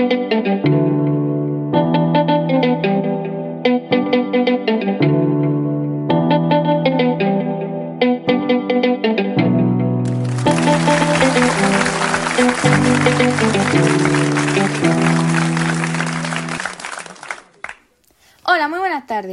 Hola,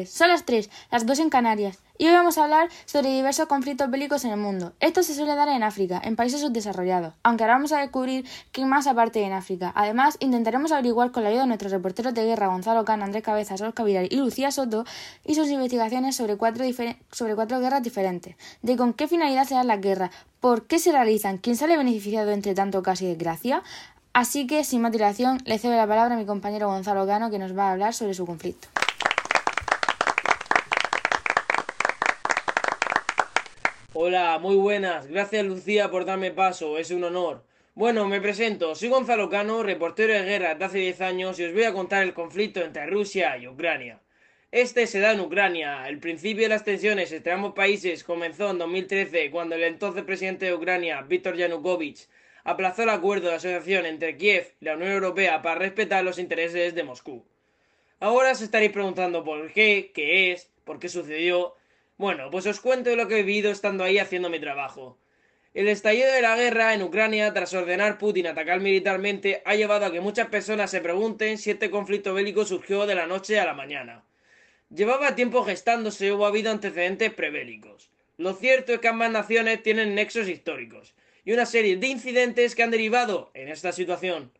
Son las 3, las 2 en Canarias, y hoy vamos a hablar sobre diversos conflictos bélicos en el mundo. Esto se suele dar en África, en países subdesarrollados, aunque ahora vamos a descubrir qué más aparte en África. Además, intentaremos averiguar con la ayuda de nuestros reporteros de guerra Gonzalo Can, Andrés Cabezas, Oscar Viral y Lucía Soto y sus investigaciones sobre cuatro, sobre cuatro guerras diferentes, de con qué finalidad se dan las guerras, por qué se realizan, quién sale beneficiado entre tanto casi desgracia. Así que, sin más dilación, le cedo la palabra a mi compañero Gonzalo Cano que nos va a hablar sobre su conflicto. Hola, muy buenas. Gracias Lucía por darme paso, es un honor. Bueno, me presento, soy Gonzalo Cano, reportero de guerra de hace 10 años y os voy a contar el conflicto entre Rusia y Ucrania. Este se da en Ucrania. El principio de las tensiones entre ambos países comenzó en 2013 cuando el entonces presidente de Ucrania, Viktor Yanukovych, aplazó el acuerdo de asociación entre Kiev y la Unión Europea para respetar los intereses de Moscú. Ahora os estaréis preguntando por qué, qué es, por qué sucedió bueno, pues os cuento lo que he vivido estando ahí haciendo mi trabajo. El estallido de la guerra en Ucrania tras ordenar Putin atacar militarmente ha llevado a que muchas personas se pregunten si este conflicto bélico surgió de la noche a la mañana. Llevaba tiempo gestándose o ha habido antecedentes prebélicos. Lo cierto es que ambas naciones tienen nexos históricos y una serie de incidentes que han derivado en esta situación.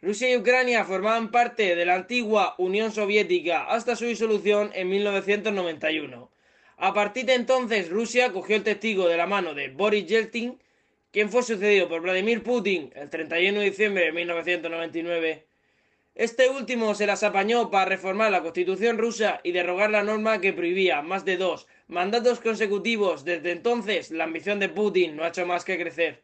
Rusia y Ucrania formaban parte de la antigua Unión Soviética hasta su disolución en 1991 a partir de entonces, Rusia cogió el testigo de la mano de Boris Yeltsin, quien fue sucedido por Vladimir Putin el 31 de diciembre de 1999. Este último se las apañó para reformar la constitución rusa y derogar la norma que prohibía más de dos mandatos consecutivos. Desde entonces, la ambición de Putin no ha hecho más que crecer.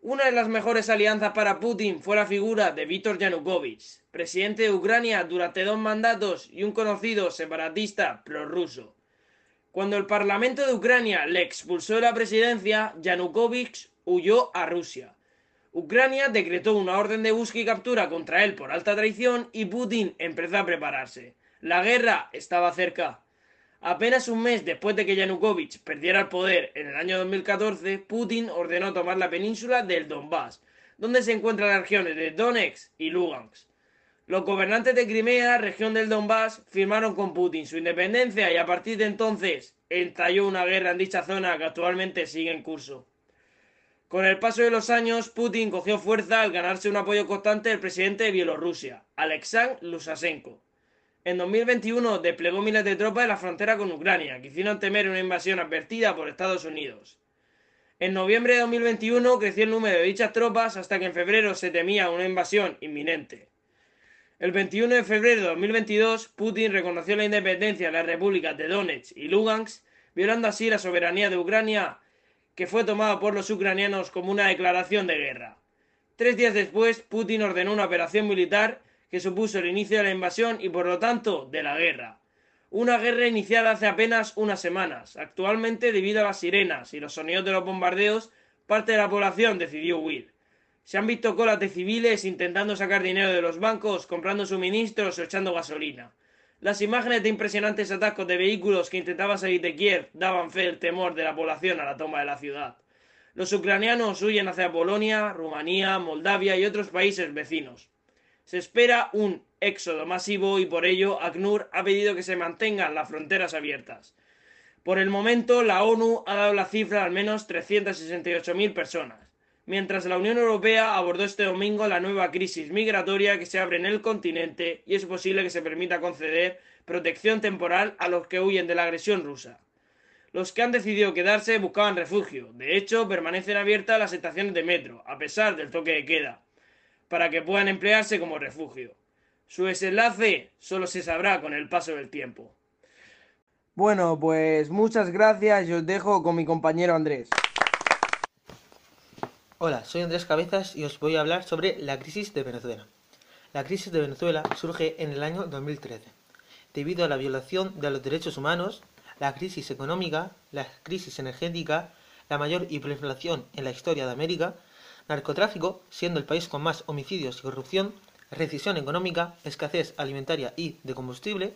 Una de las mejores alianzas para Putin fue la figura de Viktor Yanukovych, presidente de Ucrania durante dos mandatos y un conocido separatista prorruso. Cuando el Parlamento de Ucrania le expulsó de la presidencia, Yanukovych huyó a Rusia. Ucrania decretó una orden de búsqueda y captura contra él por alta traición y Putin empezó a prepararse. La guerra estaba cerca. Apenas un mes después de que Yanukovych perdiera el poder en el año 2014, Putin ordenó tomar la península del Donbass, donde se encuentran las regiones de Donetsk y Lugansk. Los gobernantes de Crimea, región del Donbass, firmaron con Putin su independencia y a partir de entonces estalló una guerra en dicha zona que actualmente sigue en curso. Con el paso de los años, Putin cogió fuerza al ganarse un apoyo constante del presidente de Bielorrusia, Alexandr Lukashenko. En 2021 desplegó miles de tropas en la frontera con Ucrania, que hicieron temer una invasión advertida por Estados Unidos. En noviembre de 2021 creció el número de dichas tropas hasta que en febrero se temía una invasión inminente. El 21 de febrero de 2022, Putin reconoció la independencia de las repúblicas de Donetsk y Lugansk, violando así la soberanía de Ucrania, que fue tomada por los ucranianos como una declaración de guerra. Tres días después, Putin ordenó una operación militar que supuso el inicio de la invasión y por lo tanto de la guerra. Una guerra iniciada hace apenas unas semanas. Actualmente, debido a las sirenas y los sonidos de los bombardeos, parte de la población decidió huir. Se han visto colas de civiles intentando sacar dinero de los bancos, comprando suministros o echando gasolina. Las imágenes de impresionantes atacos de vehículos que intentaban salir de Kiev daban fe del temor de la población a la toma de la ciudad. Los ucranianos huyen hacia Polonia, Rumanía, Moldavia y otros países vecinos. Se espera un éxodo masivo y por ello ACNUR ha pedido que se mantengan las fronteras abiertas. Por el momento, la ONU ha dado la cifra de al menos 368.000 personas mientras la Unión Europea abordó este domingo la nueva crisis migratoria que se abre en el continente y es posible que se permita conceder protección temporal a los que huyen de la agresión rusa. Los que han decidido quedarse buscaban refugio. De hecho, permanecen abiertas las estaciones de metro, a pesar del toque de queda, para que puedan emplearse como refugio. Su desenlace solo se sabrá con el paso del tiempo. Bueno, pues muchas gracias y os dejo con mi compañero Andrés. Hola, soy Andrés Cabezas y os voy a hablar sobre la crisis de Venezuela. La crisis de Venezuela surge en el año 2013, debido a la violación de los derechos humanos, la crisis económica, la crisis energética, la mayor hiperinflación en la historia de América, narcotráfico, siendo el país con más homicidios y corrupción, recesión económica, escasez alimentaria y de combustible,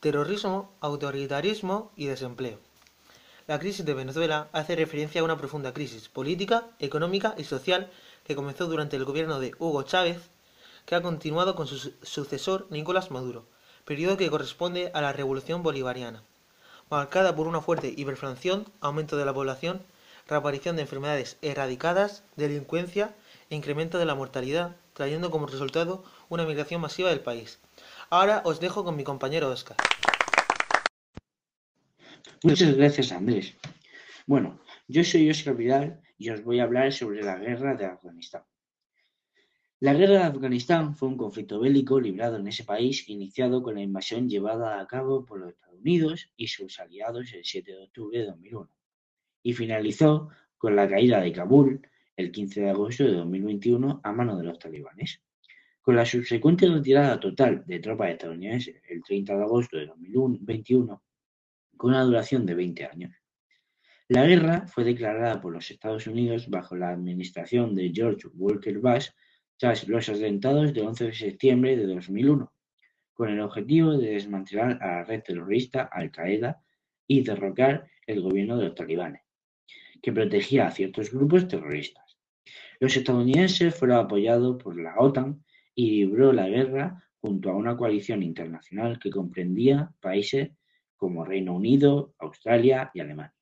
terrorismo, autoritarismo y desempleo. La crisis de Venezuela hace referencia a una profunda crisis política, económica y social que comenzó durante el gobierno de Hugo Chávez, que ha continuado con su sucesor Nicolás Maduro, periodo que corresponde a la Revolución Bolivariana, marcada por una fuerte hiperflación, aumento de la población, reaparición de enfermedades erradicadas, delincuencia e incremento de la mortalidad, trayendo como resultado una migración masiva del país. Ahora os dejo con mi compañero Oscar. Muchas gracias, Andrés. Bueno, yo soy Oscar Vidal y os voy a hablar sobre la guerra de Afganistán. La guerra de Afganistán fue un conflicto bélico librado en ese país iniciado con la invasión llevada a cabo por los Estados Unidos y sus aliados el 7 de octubre de 2001 y finalizó con la caída de Kabul el 15 de agosto de 2021 a mano de los talibanes. Con la subsecuente retirada total de tropas estadounidenses el 30 de agosto de 2021, con una duración de 20 años. La guerra fue declarada por los Estados Unidos bajo la administración de George Walker Bush tras los atentados del 11 de septiembre de 2001, con el objetivo de desmantelar a la red terrorista Al-Qaeda y derrocar el gobierno de los talibanes, que protegía a ciertos grupos terroristas. Los estadounidenses fueron apoyados por la OTAN y libró la guerra junto a una coalición internacional que comprendía países como Reino Unido, Australia y Alemania.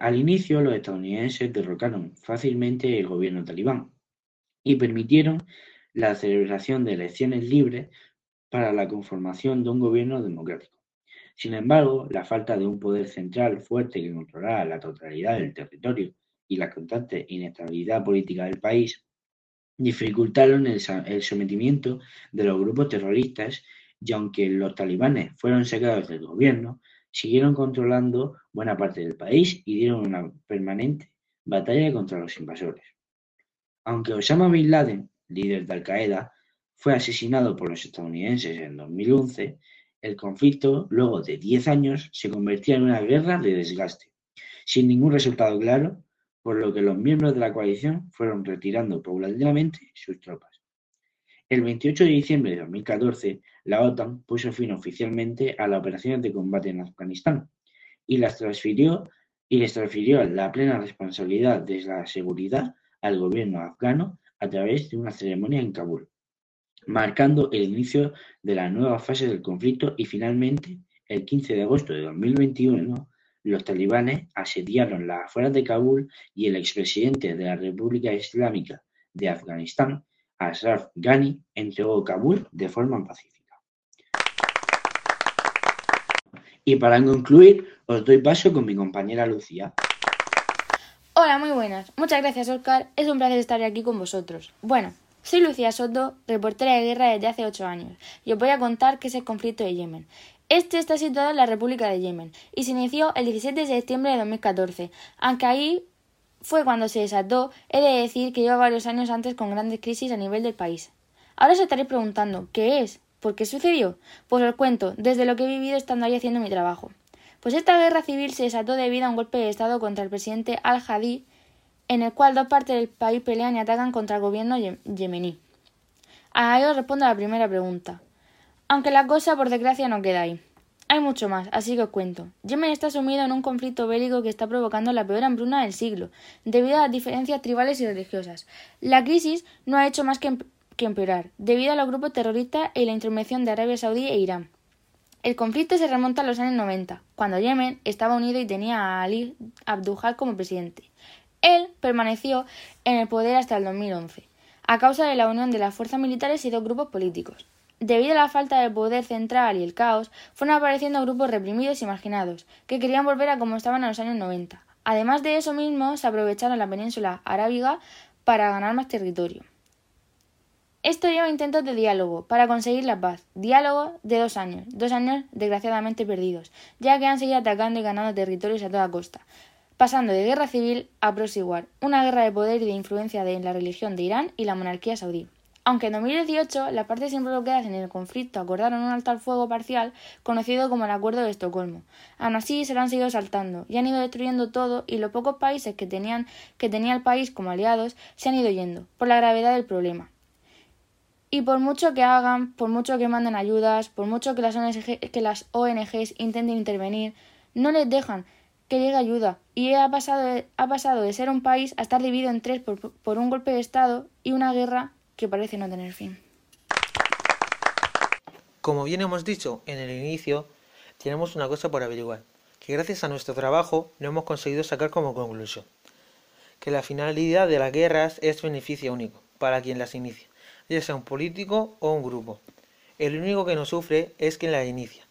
al inicio, los estadounidenses derrocaron fácilmente el gobierno talibán y permitieron la celebración de elecciones libres para la conformación de un gobierno democrático. Sin embargo, la falta de un poder central fuerte que controlara la totalidad del territorio y la constante inestabilidad política del país dificultaron el, el sometimiento de los grupos terroristas y aunque los talibanes fueron sacados del gobierno, siguieron controlando buena parte del país y dieron una permanente batalla contra los invasores. Aunque Osama Bin Laden, líder de Al-Qaeda, fue asesinado por los estadounidenses en 2011, el conflicto, luego de 10 años, se convertía en una guerra de desgaste, sin ningún resultado claro, por lo que los miembros de la coalición fueron retirando paulatinamente sus tropas. El 28 de diciembre de 2014, la OTAN puso fin oficialmente a las operaciones de combate en Afganistán y las transfirió y les transfirió la plena responsabilidad de la seguridad al gobierno afgano a través de una ceremonia en Kabul, marcando el inicio de la nueva fase del conflicto y finalmente, el 15 de agosto de 2021, los talibanes asediaron las afueras de Kabul y el expresidente de la República Islámica de Afganistán, Ashraf Ghani entregó Kabul de forma pacífica. Y para concluir, os doy paso con mi compañera Lucía. Hola, muy buenas. Muchas gracias, Oscar. Es un placer estar aquí con vosotros. Bueno, soy Lucía Soto, reportera de guerra desde hace ocho años, y os voy a contar qué es el conflicto de Yemen. Este está situado en la República de Yemen y se inició el 17 de septiembre de 2014, aunque ahí fue cuando se desató, he de decir que lleva varios años antes con grandes crisis a nivel del país. Ahora os estaréis preguntando, ¿qué es? ¿Por qué sucedió? Pues os cuento, desde lo que he vivido estando ahí haciendo mi trabajo. Pues esta guerra civil se desató debido a un golpe de Estado contra el presidente Al-Hadi, en el cual dos partes del país pelean y atacan contra el gobierno yemení. A ello respondo a la primera pregunta. Aunque la cosa, por desgracia, no queda ahí. Hay mucho más, así que os cuento. Yemen está sumido en un conflicto bélico que está provocando la peor hambruna del siglo, debido a las diferencias tribales y religiosas. La crisis no ha hecho más que, empeorar, debido a los grupos terroristas y la intervención de Arabia Saudí e Irán. El conflicto se remonta a los años 90, cuando Yemen estaba unido y tenía a Ali Abdujal como presidente. Él permaneció en el poder hasta el 2011, a causa de la unión de las fuerzas militares y dos grupos políticos. Debido a la falta de poder central y el caos, fueron apareciendo grupos reprimidos y marginados, que querían volver a como estaban en los años 90. Además de eso mismo, se aprovecharon la península arábiga para ganar más territorio. Esto lleva intentos de diálogo para conseguir la paz. Diálogo de dos años, dos años desgraciadamente perdidos, ya que han seguido atacando y ganando territorios a toda costa, pasando de guerra civil a prosiguar, una guerra de poder y de influencia de la religión de Irán y la monarquía saudí. Aunque en 2018 las partes involucradas en el conflicto acordaron un alto al fuego parcial conocido como el Acuerdo de Estocolmo. Aún así se lo han seguido saltando y han ido destruyendo todo y los pocos países que tenían que tenía el país como aliados se han ido yendo por la gravedad del problema. Y por mucho que hagan, por mucho que manden ayudas, por mucho que las, ONG, que las ONGs intenten intervenir, no les dejan que llegue ayuda. Y ha pasado, de, ser un país a estar dividido en tres por un golpe de Estado y una guerra que parece no tener fin. Como bien hemos dicho en el inicio, tenemos una cosa por averiguar, que gracias a nuestro trabajo lo hemos conseguido sacar como conclusión, que la finalidad de las guerras es beneficio único para quien las inicia, ya sea un político o un grupo. El único que no sufre es quien las inicia,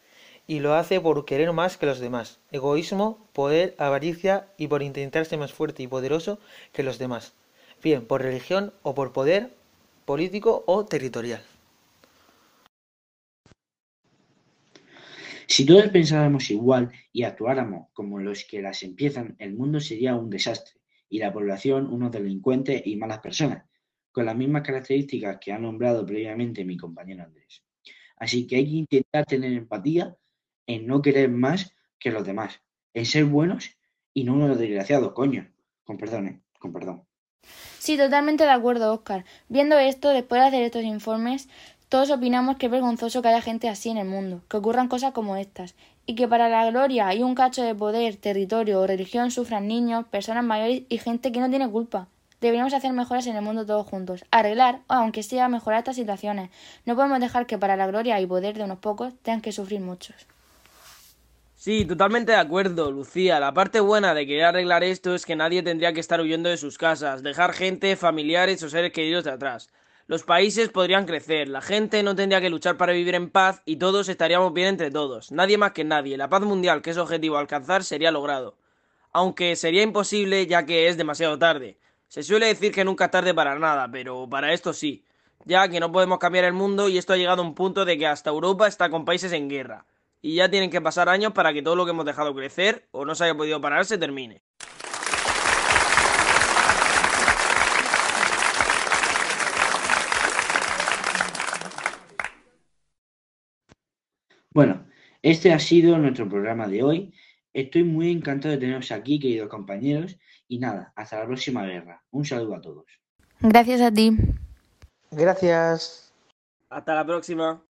y lo hace por querer más que los demás, egoísmo, poder, avaricia y por intentar ser más fuerte y poderoso que los demás, bien por religión o por poder político o territorial. Si todos pensáramos igual y actuáramos como los que las empiezan, el mundo sería un desastre y la población unos delincuentes y malas personas, con las mismas características que ha nombrado previamente mi compañero Andrés. Así que hay que intentar tener empatía en no querer más que los demás, en ser buenos y no unos desgraciados, coño. Con perdón, con perdón. Sí, totalmente de acuerdo, Oscar. Viendo esto, después de hacer estos informes, todos opinamos que es vergonzoso que haya gente así en el mundo, que ocurran cosas como estas, y que para la gloria y un cacho de poder, territorio o religión sufran niños, personas mayores y gente que no tiene culpa. Deberíamos hacer mejoras en el mundo todos juntos, arreglar, o aunque sea mejorar estas situaciones. No podemos dejar que para la gloria y poder de unos pocos tengan que sufrir muchos. Sí, totalmente de acuerdo, Lucía. La parte buena de querer arreglar esto es que nadie tendría que estar huyendo de sus casas, dejar gente, familiares o seres queridos de atrás. Los países podrían crecer, la gente no tendría que luchar para vivir en paz y todos estaríamos bien entre todos, nadie más que nadie. La paz mundial, que es objetivo alcanzar, sería logrado. Aunque sería imposible ya que es demasiado tarde. Se suele decir que nunca es tarde para nada, pero para esto sí. Ya que no podemos cambiar el mundo y esto ha llegado a un punto de que hasta Europa está con países en guerra. Y ya tienen que pasar años para que todo lo que hemos dejado crecer o no se haya podido parar se termine. Bueno, este ha sido nuestro programa de hoy. Estoy muy encantado de teneros aquí, queridos compañeros. Y nada, hasta la próxima guerra. Un saludo a todos. Gracias a ti. Gracias. Hasta la próxima.